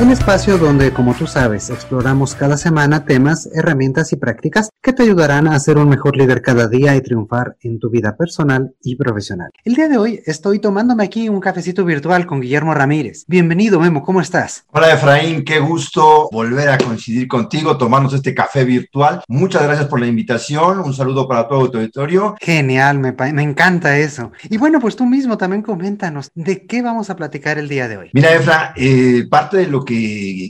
un espacio donde, como tú sabes, exploramos cada semana temas, herramientas y prácticas que te ayudarán a ser un mejor líder cada día y triunfar en tu vida personal y profesional. El día de hoy estoy tomándome aquí un cafecito virtual con Guillermo Ramírez. Bienvenido, Memo, ¿cómo estás? Hola, Efraín, qué gusto volver a coincidir contigo, tomarnos este café virtual. Muchas gracias por la invitación, un saludo para todo tu auditorio. Genial, me, me encanta eso. Y bueno, pues tú mismo también coméntanos, ¿de qué vamos a platicar el día de hoy? Mira, Efra, eh, parte de lo que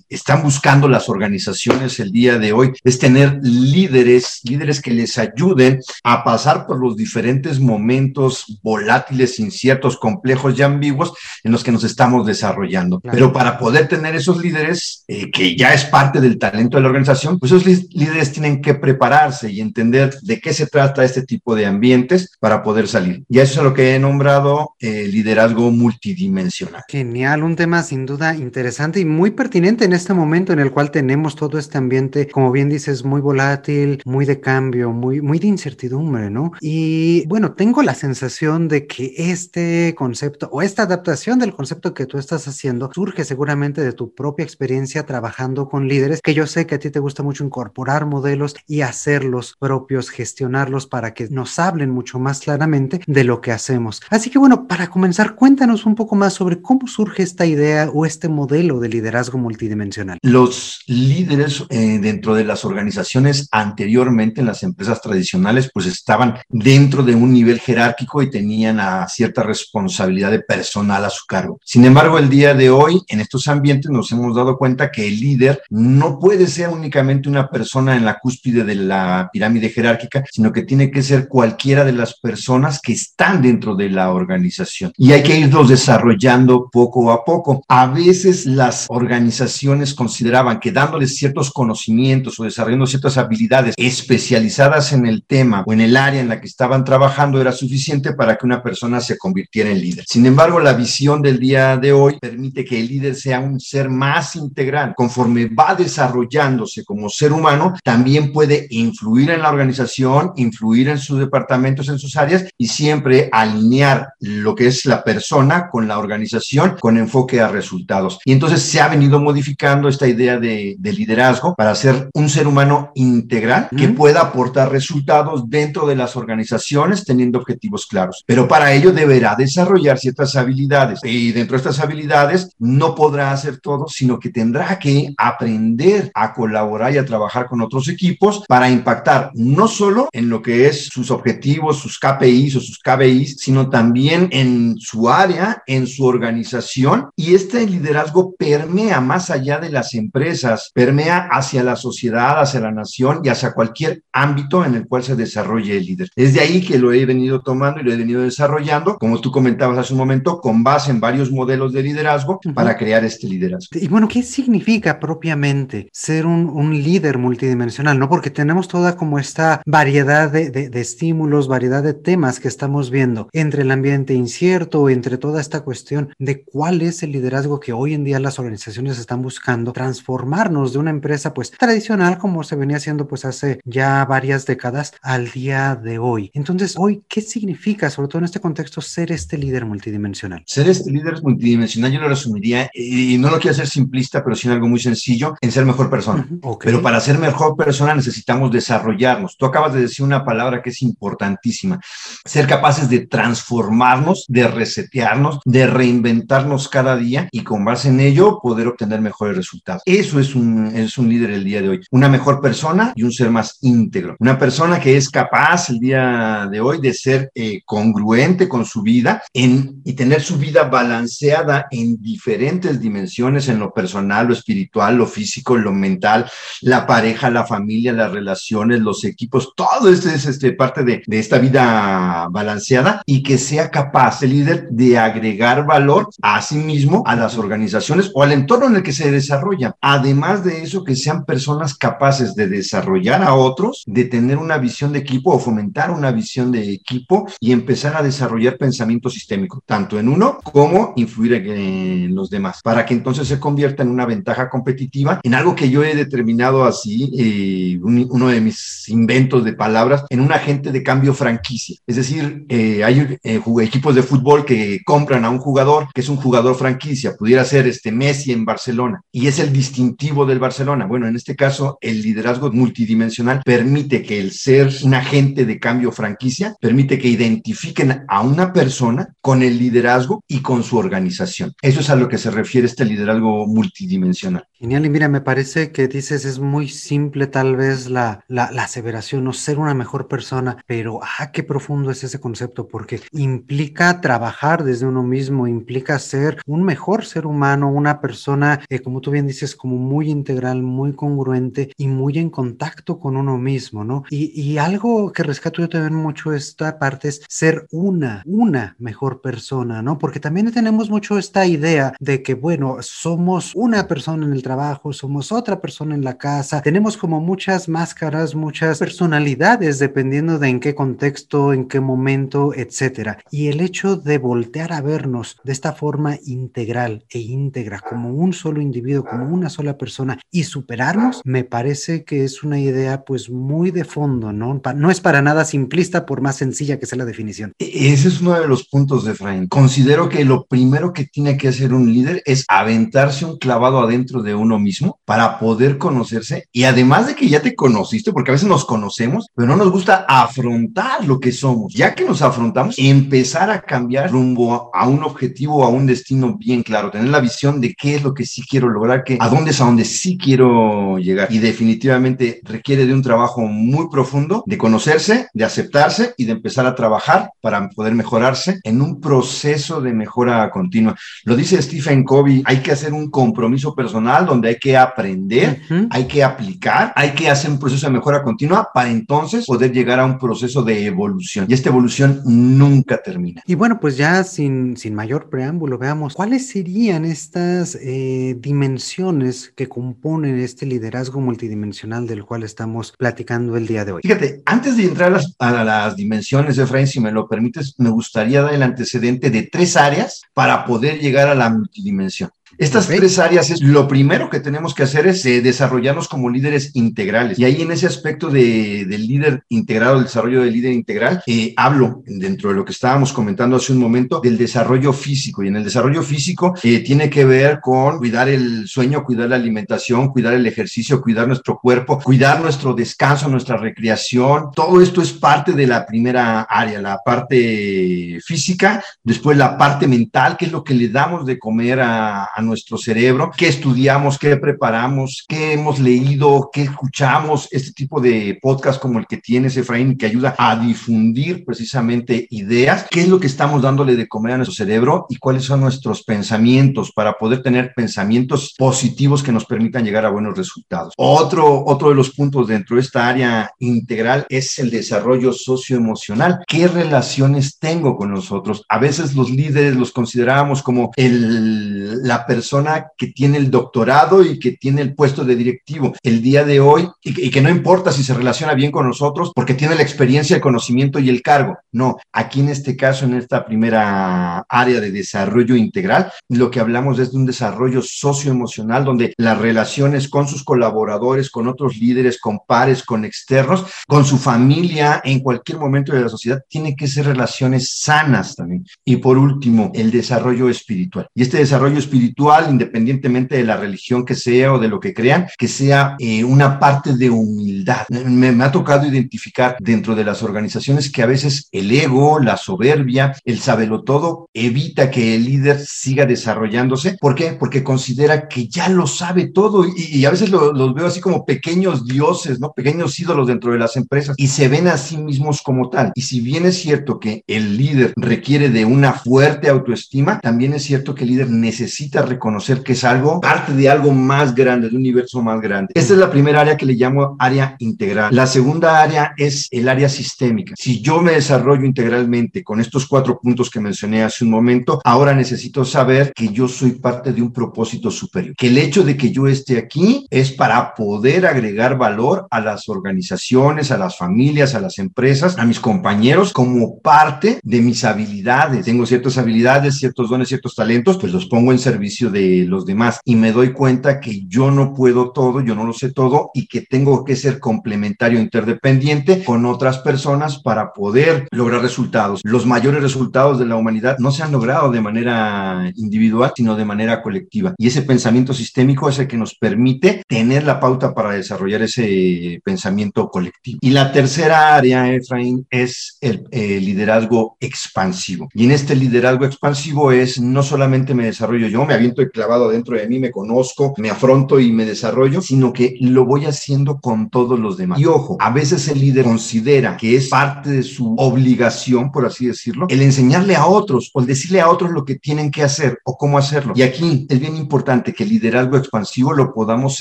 están buscando las organizaciones el día de hoy es tener líderes, líderes que les ayuden a pasar por los diferentes momentos volátiles, inciertos, complejos y ambiguos en los que nos estamos desarrollando. Pero para poder tener esos líderes, eh, que ya es parte del talento de la organización, pues esos líderes tienen que prepararse y entender de qué se trata este tipo de ambientes para poder salir. Y eso es lo que he nombrado eh, liderazgo multidimensional. Genial, un tema sin duda interesante y muy pertinente en este momento en el cual tenemos todo este ambiente, como bien dices, muy volátil, muy de cambio, muy, muy de incertidumbre, ¿no? Y bueno, tengo la sensación de que este concepto o esta adaptación del concepto que tú estás haciendo surge seguramente de tu propia experiencia trabajando con líderes, que yo sé que a ti te gusta mucho incorporar modelos y hacerlos propios, gestionarlos para que nos hablen mucho más claramente de lo que hacemos. Así que bueno, para comenzar, cuéntanos un poco más sobre cómo surge esta idea o este modelo de liderazgo multidimensional? Los líderes eh, dentro de las organizaciones anteriormente en las empresas tradicionales pues estaban dentro de un nivel jerárquico y tenían a cierta responsabilidad de personal a su cargo. Sin embargo, el día de hoy en estos ambientes nos hemos dado cuenta que el líder no puede ser únicamente una persona en la cúspide de la pirámide jerárquica, sino que tiene que ser cualquiera de las personas que están dentro de la organización. Y hay que irlos desarrollando poco a poco. A veces las organizaciones organizaciones consideraban que dándoles ciertos conocimientos o desarrollando ciertas habilidades especializadas en el tema o en el área en la que estaban trabajando era suficiente para que una persona se convirtiera en líder. Sin embargo, la visión del día de hoy permite que el líder sea un ser más integral. Conforme va desarrollándose como ser humano, también puede influir en la organización, influir en sus departamentos, en sus áreas y siempre alinear lo que es la persona con la organización con enfoque a resultados. Y entonces se ha venido modificando esta idea de, liderazgo para ser un ser humano integral que pueda aportar resultados dentro de las organizaciones teniendo objetivos claros. Pero para ello deberá desarrollar ciertas habilidades. Y dentro de estas habilidades no podrá hacer todo, sino que tendrá que aprender a colaborar y a trabajar con otros equipos para impactar no solo en lo que es sus objetivos, sus KPIs o sus KBIs, sino también en su área, en su organización. Y este liderazgo permea más allá de las empresas, permea hacia la sociedad, hacia la nación y hacia cualquier ámbito en el cual se desarrolle el líder. Es de ahí que lo he venido tomando y lo he venido desarrollando, como tú comentabas hace un momento, con base en varios modelos de liderazgo para crear este liderazgo. Y bueno, ¿qué significa propiamente ser un, un líder multidimensional? ¿No? Porque tenemos toda como esta variedad de, de, de estímulos, variedad de temas que estamos viendo entre el ambiente incierto, entre toda esta cuestión de cuál es el liderazgo que hoy en día las organizaciones están buscando transformarnos de una empresa pues tradicional como se venía haciendo pues hace ya varias décadas al día de hoy. Entonces, hoy, ¿qué significa, sobre todo en este contexto, ser este líder multidimensional? Ser este líder multidimensional yo lo resumiría, y no lo quiero hacer simplista, pero sí algo muy sencillo, en ser mejor persona. Pero para ser mejor persona necesitamos desarrollarnos. Tú acabas de decir una palabra que es importantísima, ser capaces de transformarnos, de resetearnos, de reinventarnos cada día y con base en ello poder obtener mejores resultados. Eso es un, es un líder el día de hoy. Una mejor persona y un ser más íntegro. Una persona que es capaz el día de hoy de ser eh, congruente con su vida en, y tener su vida balanceada en diferentes dimensiones, en lo personal, lo espiritual, lo físico, lo mental, la pareja, la familia, las relaciones, los equipos, todo esto es este, parte de, de esta vida balanceada y que sea capaz el líder de agregar valor a sí mismo, a las organizaciones o al entorno entorno en el que se desarrolla. Además de eso, que sean personas capaces de desarrollar a otros, de tener una visión de equipo o fomentar una visión de equipo y empezar a desarrollar pensamiento sistémico, tanto en uno como influir en los demás, para que entonces se convierta en una ventaja competitiva, en algo que yo he determinado así, eh, uno de mis inventos de palabras, en un agente de cambio franquicia. Es decir, eh, hay eh, equipos de fútbol que compran a un jugador que es un jugador franquicia, pudiera ser este Messi Barcelona, y es el distintivo del Barcelona. Bueno, en este caso, el liderazgo multidimensional permite que el ser un agente de cambio franquicia, permite que identifiquen a una persona con el liderazgo y con su organización. Eso es a lo que se refiere este liderazgo multidimensional. Genial, y mira, me parece que dices es muy simple tal vez la, la, la aseveración, no ser una mejor persona, pero ah, qué profundo es ese concepto, porque implica trabajar desde uno mismo, implica ser un mejor ser humano, una persona, eh, como tú bien dices, como muy integral, muy congruente y muy en contacto con uno mismo, ¿no? Y, y algo que rescato yo también mucho esta parte es ser una, una mejor persona, ¿no? Porque también tenemos mucho esta idea de que, bueno, somos una persona en el trabajo, somos otra persona en la casa, tenemos como muchas máscaras, muchas personalidades dependiendo de en qué contexto, en qué momento, etcétera. Y el hecho de voltear a vernos de esta forma integral e íntegra, como un solo individuo, como una sola persona y superarnos, me parece que es una idea pues muy de fondo, ¿no? No es para nada simplista por más sencilla que sea la definición. E-, ese es uno de los puntos de Efraín. Considero que lo primero que tiene que hacer un líder es aventarse un clavado adentro de uno mismo para poder conocerse y además de que ya te conociste, porque a veces nos conocemos, pero no nos gusta afrontar lo que somos. Ya que nos afrontamos, empezar a cambiar rumbo a un objetivo, a un destino bien claro, tener la visión de qué es lo que sí quiero lograr, que a dónde es a dónde sí quiero llegar. Y definitivamente requiere de un trabajo muy profundo, de conocerse, de aceptarse y de empezar a trabajar para poder mejorarse en un proceso de mejora continua. Lo dice Stephen Covey, hay que hacer un compromiso personal donde hay que aprender, hay que aplicar, hay que hacer un proceso de mejora continua para entonces poder llegar a un proceso de evolución. Y esta evolución nunca termina. Y bueno, pues ya sin, sin mayor preámbulo, veamos cuáles serían estas eh, dimensiones que componen este liderazgo multidimensional del cual estamos platicando el día de hoy. Fíjate, antes de entrar a las, a las dimensiones, Efraín, si me lo permites, me gustaría dar el antecedente de tres áreas para poder llegar a la multidimensión. Estas tres áreas es lo primero que tenemos que hacer es eh, desarrollarnos como líderes integrales. Y ahí en ese aspecto de, del líder integrado, el desarrollo del líder integral, eh, hablo dentro de lo que estábamos comentando hace un momento del desarrollo físico. Y en el desarrollo físico eh, tiene que ver con cuidar el sueño, cuidar la alimentación, cuidar el ejercicio, cuidar nuestro cuerpo, cuidar nuestro descanso, nuestra recreación. Todo esto es parte de la primera área, la parte física, después la parte mental, que es lo que le damos de comer a, a nuestro cerebro, qué estudiamos, qué preparamos, qué hemos leído, qué escuchamos, este tipo de podcast como el que tienes, Efraín, que ayuda a difundir precisamente ideas, qué es lo que estamos dándole de comer a nuestro cerebro y cuáles son nuestros pensamientos para poder tener pensamientos positivos que nos permitan llegar a buenos resultados. Otro, otro de los puntos dentro de esta área integral es el desarrollo socioemocional. ¿Qué relaciones tengo con nosotros? A veces los líderes los consideramos como el, la persona persona que tiene el doctorado y que tiene el puesto de directivo el día de hoy y que, no importa si se relaciona bien con nosotros porque tiene la experiencia, el conocimiento y el cargo. No, aquí en este caso, en esta primera área de desarrollo integral, lo que hablamos es de un desarrollo socioemocional donde las relaciones con sus colaboradores, con otros líderes, con pares, con externos, con su familia, en cualquier momento de la sociedad, tiene que ser relaciones sanas también. Y por último, el desarrollo espiritual. Y este desarrollo espiritual independientemente de la religión que sea o de lo que crean, que sea eh, una parte de humildad. Me, me, ha tocado identificar dentro de las organizaciones que a veces el ego, la soberbia, el sabelo todo evita que el líder siga desarrollándose. ¿Por qué? Porque considera que ya lo sabe todo y, a veces los veo así como pequeños dioses, ¿no? Pequeños ídolos dentro de las empresas y se ven a sí mismos como tal. Y si bien es cierto que el líder requiere de una fuerte autoestima, también es cierto que el líder necesita reconocer que es algo, parte de algo más grande, de un universo más grande. Esta es la primera área que le llamo área integral. La segunda área es el área sistémica. Si yo me desarrollo integralmente con estos cuatro puntos que mencioné hace un momento, ahora necesito saber que yo soy parte de un propósito superior, que el hecho de que yo esté aquí es para poder agregar valor a las organizaciones, a las familias, a las empresas, a mis compañeros como parte de mis habilidades. Tengo ciertas habilidades, ciertos dones, ciertos talentos, pues los pongo en servicio de los demás y me doy cuenta que yo no puedo todo, yo no lo sé todo y que tengo que ser complementario, interdependiente con otras personas para poder lograr resultados. Los mayores resultados de la humanidad no se han logrado de manera individual, sino de manera colectiva. Y ese pensamiento sistémico es el que nos permite tener la pauta para desarrollar ese pensamiento colectivo. Y la tercera área, Efraín, es el, el liderazgo expansivo. Y en este liderazgo expansivo es no solamente me desarrollo yo, me el clavado dentro de mí, me conozco, me afronto y me desarrollo, sino que lo voy haciendo con todos los demás. Y ojo, a veces el líder considera que es parte de su obligación, por así decirlo, el enseñarle a otros o el decirle a otros lo que tienen que hacer o cómo hacerlo. Y aquí es bien importante que el liderazgo expansivo lo podamos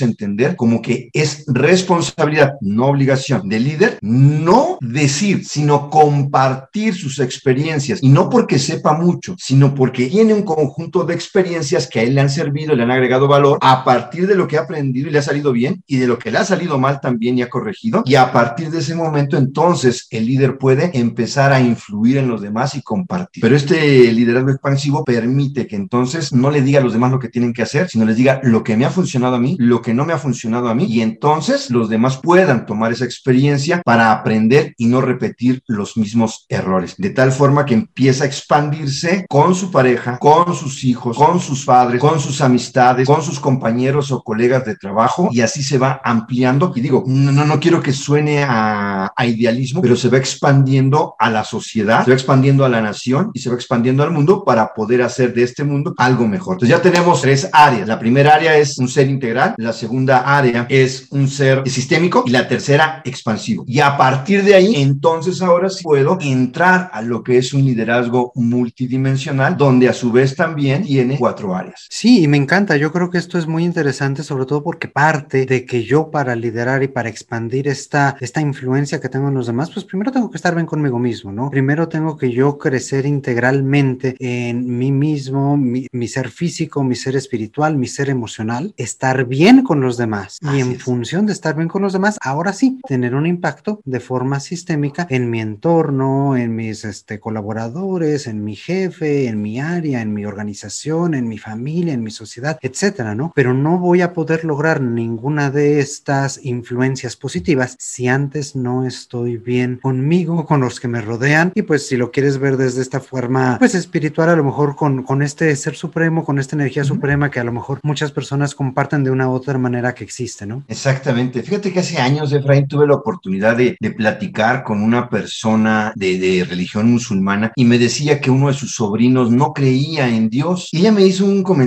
entender como que es responsabilidad, no obligación del líder, no decir, sino compartir sus experiencias. Y no porque sepa mucho, sino porque tiene un conjunto de experiencias que a él le han servido, le han agregado valor a partir de lo que ha aprendido y le ha salido bien y de lo que le ha salido mal también y ha corregido. Y a partir de ese momento, entonces, el líder puede empezar a influir en los demás y compartir. Pero este liderazgo expansivo permite que entonces no le diga a los demás lo que tienen que hacer, sino les diga lo que me ha funcionado a mí, lo que no me ha funcionado a mí, y entonces los demás puedan tomar esa experiencia para aprender y no repetir los mismos errores. De tal forma que empieza a expandirse con su pareja, con sus hijos, con sus padres, con sus amistades, con sus compañeros o colegas de trabajo, y así se va ampliando. Y digo, no, no, no quiero que suene a, a idealismo, pero se va expandiendo a la sociedad, se va expandiendo a la nación y se va expandiendo al mundo para poder hacer de este mundo algo mejor. Entonces ya tenemos tres áreas. La primera área es un ser integral, la segunda área es un ser sistémico y la tercera expansivo. Y a partir de ahí, entonces ahora sí puedo entrar a lo que es un liderazgo multidimensional, donde a su vez también tiene cuatro áreas. Sí, y me encanta. Yo creo que esto es muy interesante, sobre todo porque parte de que yo para liderar y para expandir esta, esta influencia que tengo en los demás, pues primero tengo que estar bien conmigo mismo, ¿no? Primero tengo que yo crecer integralmente en mí mismo, mi, mi ser físico, mi ser espiritual, mi ser emocional, estar bien con los demás. Así y en es. función de estar bien con los demás, ahora sí, tener un impacto de forma sistémica en mi entorno, en mis este, colaboradores, en mi jefe, en mi área, en mi organización, en mi familia, en mi sociedad, etcétera, ¿no? Pero no voy a poder lograr ninguna de estas influencias positivas si antes no estoy bien conmigo, con los que me rodean. Y pues si lo quieres ver desde esta forma, pues espiritual, a lo mejor con, con este ser supremo, con esta energía uh -huh. suprema que a lo mejor muchas personas comparten de una u otra manera que existe, ¿no? Exactamente. Fíjate que hace años, Efraín, tuve la oportunidad de, de platicar con una persona de, de, religión musulmana y me decía que uno de sus sobrinos no creía en Dios. Y ella me hizo un comentario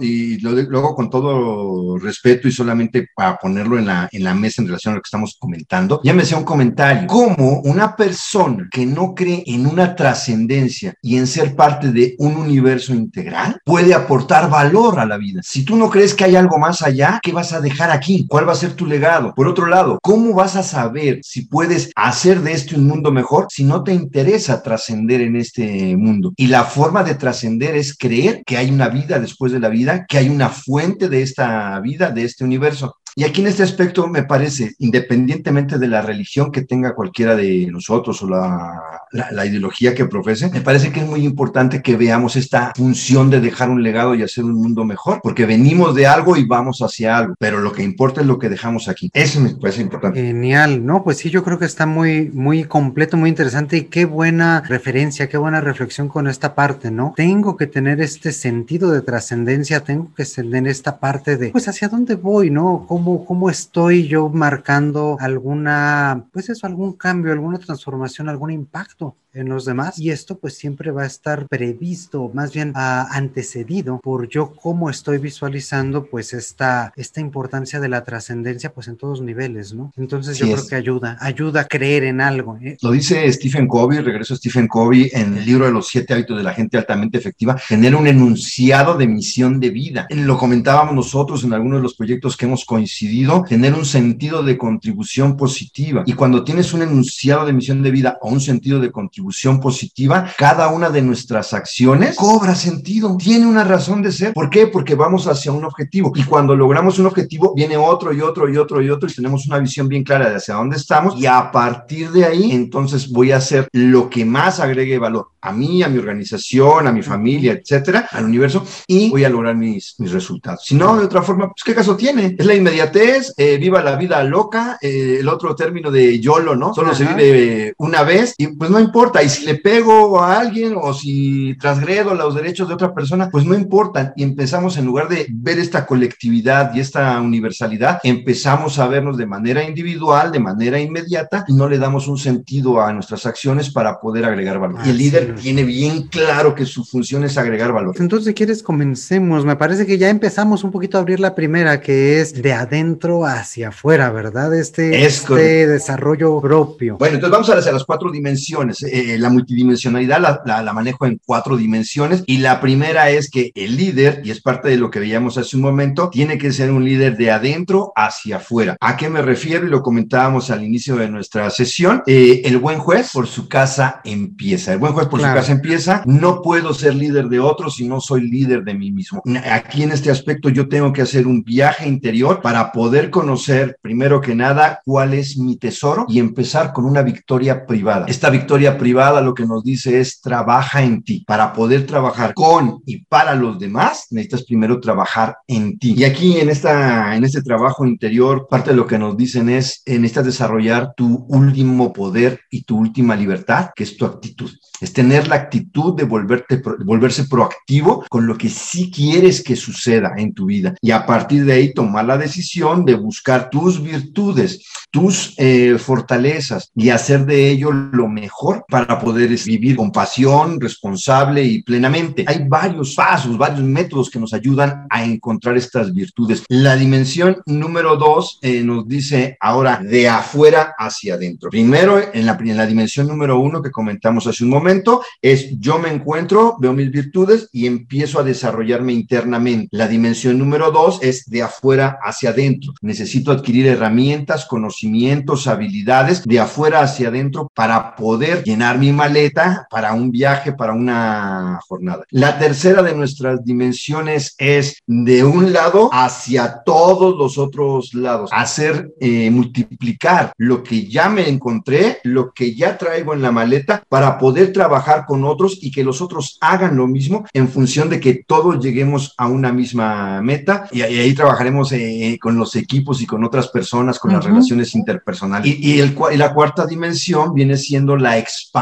y luego con todo respeto y solamente para ponerlo en la, en la mesa en relación a lo que estamos comentando, ella me hacía un comentario. ¿Cómo una persona que no cree en una trascendencia y en ser parte de un universo integral puede aportar valor a la vida? Si tú no crees que hay algo más allá, ¿qué vas a dejar aquí? ¿Cuál va a ser tu legado? Por otro lado, ¿cómo vas a saber si puedes hacer de este un mundo mejor si no te interesa trascender en este mundo? Y la forma de trascender es creer que hay una vida después de la vida, que hay una fuente de esta vida, de este universo. Y aquí en este aspecto me parece, independientemente de la religión que tenga cualquiera de nosotros o la, la, la, ideología que profese, me parece que es muy importante que veamos esta función de dejar un legado y hacer un mundo mejor, porque venimos de algo y vamos hacia algo, pero lo que importa es lo que dejamos aquí. Eso me parece importante. Genial, ¿no? Pues sí, yo creo que está muy, muy completo, muy interesante y qué buena referencia, qué buena reflexión con esta parte, ¿no? Tengo que tener este sentido de trascendencia, tengo que tener esta parte de, pues, hacia dónde voy, ¿no? ¿Cómo cómo, cómo estoy yo marcando alguna, pues eso, algún cambio, alguna transformación, algún impacto en los demás y esto pues siempre va a estar previsto, más bien uh, antecedido por yo cómo estoy visualizando pues esta, esta importancia de la trascendencia pues en todos niveles, ¿no? Entonces yo creo que ayuda, ayuda a creer en algo. ¿eh? Lo dice Stephen Covey, regreso a Stephen Covey en el libro de los siete hábitos de la gente altamente efectiva, tener un enunciado de misión de vida. Lo comentábamos nosotros en algunos de los proyectos que hemos coincidido, tener un sentido de contribución positiva. Y cuando tienes un enunciado de misión de vida o un sentido de contribución positiva, cada una de nuestras acciones cobra sentido, tiene una razón de ser. ¿Por qué? Porque vamos hacia un objetivo. Y cuando logramos un objetivo, viene otro y otro y otro y otro y tenemos una visión bien clara de hacia dónde estamos. Y a partir de ahí, entonces voy a hacer lo que más agregue valor a mí, a mi organización, a mi familia, etcétera, al universo, y voy a lograr mis, mis resultados. Si no, de otra forma, pues, ¿qué caso tiene? Es la inmediatez, eh, viva la vida loca, eh, el otro término de YOLO, ¿no? Solo se vive una vez, y pues no importa. Y si le pego a alguien o si transgredo los derechos de otra persona, pues no importa. Y empezamos, en lugar de ver esta colectividad y esta universalidad, empezamos a vernos de manera individual, de manera inmediata, y no le damos un sentido a nuestras acciones para poder agregar valor. y el líder tiene bien claro que su función es agregar valor. Entonces, si quieres, comencemos. Me parece que ya empezamos un poquito a abrir la primera, que es de adentro hacia afuera, ¿verdad? Este, este desarrollo propio. Bueno, entonces vamos a hacia las cuatro dimensiones. Eh, la multidimensionalidad la, la, manejo en cuatro dimensiones y la primera es que el líder, y es parte de lo que veíamos hace un momento, tiene que ser un líder de adentro hacia afuera. ¿A qué me refiero? Y lo comentábamos al inicio de nuestra sesión. Eh, el buen juez por su casa empieza. El buen juez por su casa empieza. No puedo ser líder de otros si no soy líder de mí mismo. Aquí en este aspecto yo tengo que hacer un viaje interior para poder conocer, primero que nada, cuál es mi tesoro y empezar con una victoria privada. Esta victoria privada lo que nos dice es trabaja en ti. Para poder trabajar con y para los demás, necesitas primero trabajar en ti. Y aquí en, esta, en este trabajo interior, parte de lo que nos dicen es, eh, necesitas desarrollar tu último poder y tu última libertad, que es tu actitud. Es tener la actitud de volverte, volverse proactivo con lo que sí quieres que suceda en tu vida. Y a partir de ahí tomar la decisión de buscar tus virtudes, tus eh, fortalezas y hacer de ello lo mejor para poder vivir con pasión, responsable y plenamente. Hay varios pasos, varios métodos que nos ayudan a encontrar estas virtudes. La dimensión número dos eh, nos dice ahora de afuera hacia adentro. Primero, en la, en la dimensión número uno que comentamos hace un momento, es yo me encuentro, veo mis virtudes y empiezo a desarrollarme internamente. La dimensión número dos es de afuera hacia adentro. Necesito adquirir herramientas, conocimientos, habilidades de afuera hacia adentro para poder llenar mi maleta para un viaje, para una jornada. La tercera de nuestras dimensiones es de un lado hacia todos los otros lados, hacer eh, multiplicar lo que ya me encontré, lo que ya traigo en la maleta para poder trabajar con otros y que los otros hagan lo mismo en función de que todos lleguemos a una misma meta y, ahí trabajaremos eh, con los equipos y con otras personas, con las relaciones interpersonales. Y, el, y la cuarta dimensión viene siendo la expansión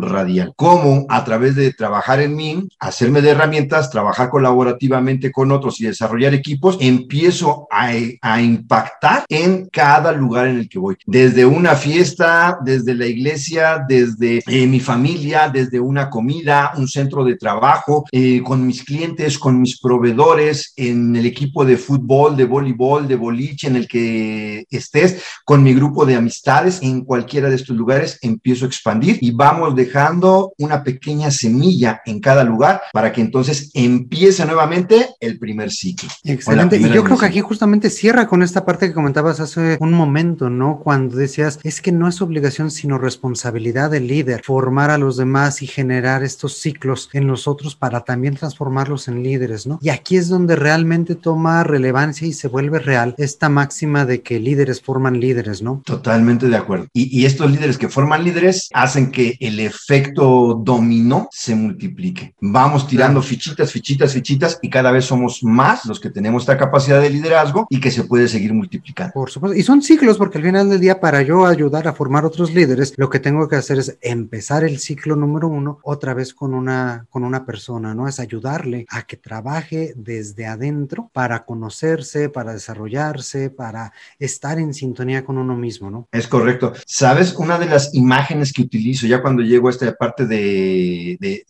radial. Cómo a través de trabajar en mí, hacerme de herramientas, trabajar colaborativamente con otros y desarrollar equipos, empiezo a, a impactar en cada lugar en el que voy. Desde una fiesta, desde la iglesia, desde eh, mi familia, desde una comida, un centro de trabajo, eh, con mis clientes, con mis proveedores, en el equipo de fútbol, de voleibol, de boliche, en el que estés, con mi grupo de amistades, en cualquiera de estos lugares, empiezo a expandir y vamos dejando una pequeña semilla en cada lugar para que entonces empiece nuevamente el primer ciclo. Excelente. Y yo creo que aquí justamente cierra con esta parte que comentabas hace un momento, ¿no? Cuando decías, es que no es obligación, sino responsabilidad del líder formar a los demás y generar estos ciclos en nosotros para también transformarlos en líderes, ¿no? Y aquí es donde realmente toma relevancia y se vuelve real esta máxima de que líderes forman líderes, ¿no? Totalmente de acuerdo. Y, estos líderes que forman líderes hacen que el efecto dominó se multiplique. Vamos tirando fichitas, fichitas, fichitas y cada vez somos más los que tenemos esta capacidad de liderazgo y que se puede seguir multiplicando. Por supuesto. Y son ciclos porque al final del día para yo ayudar a formar otros líderes, lo que tengo que hacer es empezar el ciclo número uno otra vez con una, con una persona, ¿no? Es ayudarle a que trabaje desde adentro para conocerse, para desarrollarse, para estar en sintonía con uno mismo, ¿no? Es correcto. ¿Sabes? Una de las imágenes que utilizo piso, ya cuando llego a esta parte de,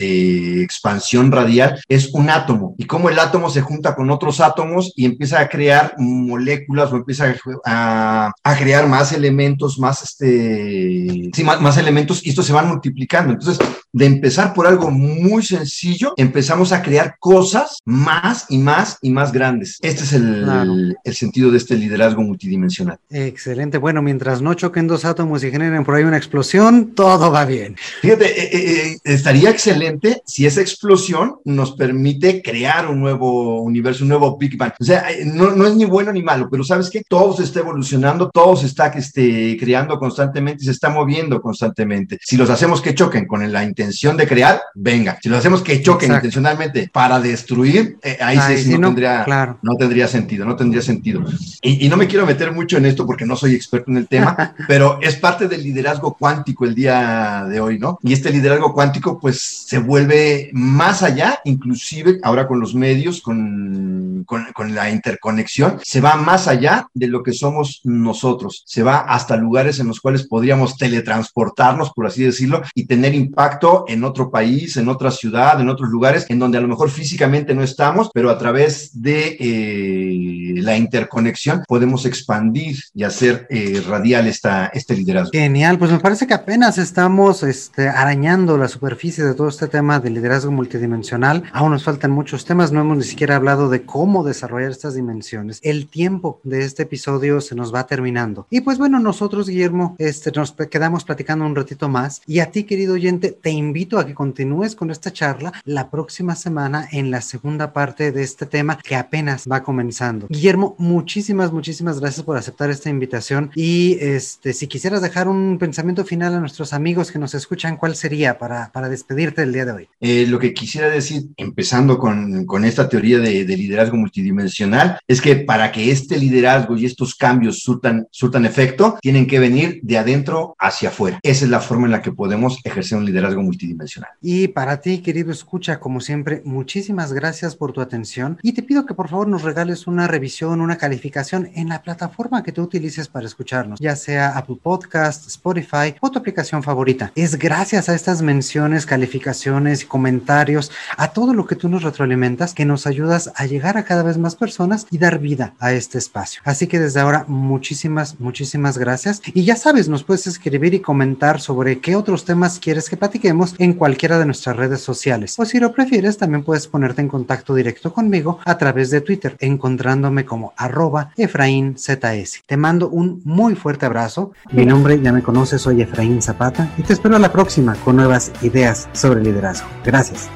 expansión radial, es un átomo. Y cómo el átomo se junta con otros átomos y empieza a crear moléculas o empieza a, crear más elementos, más, este, sí, más, más elementos y estos se van multiplicando. Entonces, de empezar por algo muy sencillo, empezamos a crear cosas más y más y más grandes. Este es el, el sentido de este liderazgo multidimensional. Excelente. Bueno, mientras no choquen dos átomos y generen por ahí una explosión, todo va bien. Fíjate, eh, eh, eh, estaría excelente si esa explosión nos permite crear un nuevo universo, un nuevo Big Bang. O sea, no, no es ni bueno ni malo, pero sabes que todo se está evolucionando, todo se está este, creando constantemente, se está moviendo constantemente. Si los hacemos que choquen con la intención de crear, venga. Si los hacemos que choquen intencionalmente para destruir, ahí, sí, no, tendría, no tendría sentido, no tendría sentido. Y, y no me quiero meter mucho en esto porque no soy experto en el tema, pero es parte del liderazgo cuántico el día de hoy, ¿no? Y este liderazgo cuántico pues se vuelve más allá, inclusive ahora con los medios, con, con, con la interconexión, se va más allá de lo que somos nosotros, se va hasta lugares en los cuales podríamos teletransportarnos, por así decirlo, y tener impacto en otro país, en otra ciudad, en otros lugares, en donde a lo mejor físicamente no estamos, pero a través de eh, la interconexión podemos expandir y hacer eh, radial esta, este liderazgo. Genial, pues me parece que apenas estamos este, arañando la superficie de todo este tema de liderazgo multidimensional. Aún nos faltan muchos temas, no hemos ni siquiera hablado de cómo desarrollar estas dimensiones. El tiempo de este episodio se nos va terminando. Y pues bueno, nosotros, Guillermo, este, nos quedamos platicando un ratito más. Y a ti, querido oyente, te invito a que continúes con esta charla la próxima semana en la segunda parte de este tema que apenas va comenzando. Guillermo, muchísimas, muchísimas gracias por aceptar esta invitación. Y este, si quisieras dejar un pensamiento final a nuestros amigos que nos escuchan, ¿cuál sería para, para despedirte del día de hoy? Eh, lo que quisiera decir, empezando con, con esta teoría de, de, liderazgo multidimensional, es que para que este liderazgo y estos cambios surtan, surtan efecto, tienen que venir de adentro hacia afuera. Esa es la forma en la que podemos ejercer un liderazgo multidimensional. Y para ti, querido escucha, como siempre, muchísimas gracias por tu atención y te pido que por favor nos regales una revisión, una calificación en la plataforma que tú utilices para escucharnos, ya sea Apple Podcast, Spotify o tu aplicación favorita. Es gracias a estas menciones, calificaciones comentarios, a todo lo que tú nos retroalimentas, que nos ayudas a llegar a cada vez más personas y dar vida a este espacio. Así que desde ahora, muchísimas, muchísimas gracias. Y ya sabes, nos puedes escribir y comentar sobre qué otros temas quieres que platiquemos en cualquiera de nuestras redes sociales. O si lo prefieres, también puedes ponerte en contacto directo conmigo a través de Twitter, encontrándome como arroba Efraín ZS. Te mando un muy fuerte abrazo. Mi nombre ya me conoces, soy Efraín Zapata y te espero a la próxima con nuevas ideas sobre liderazgo. Gracias.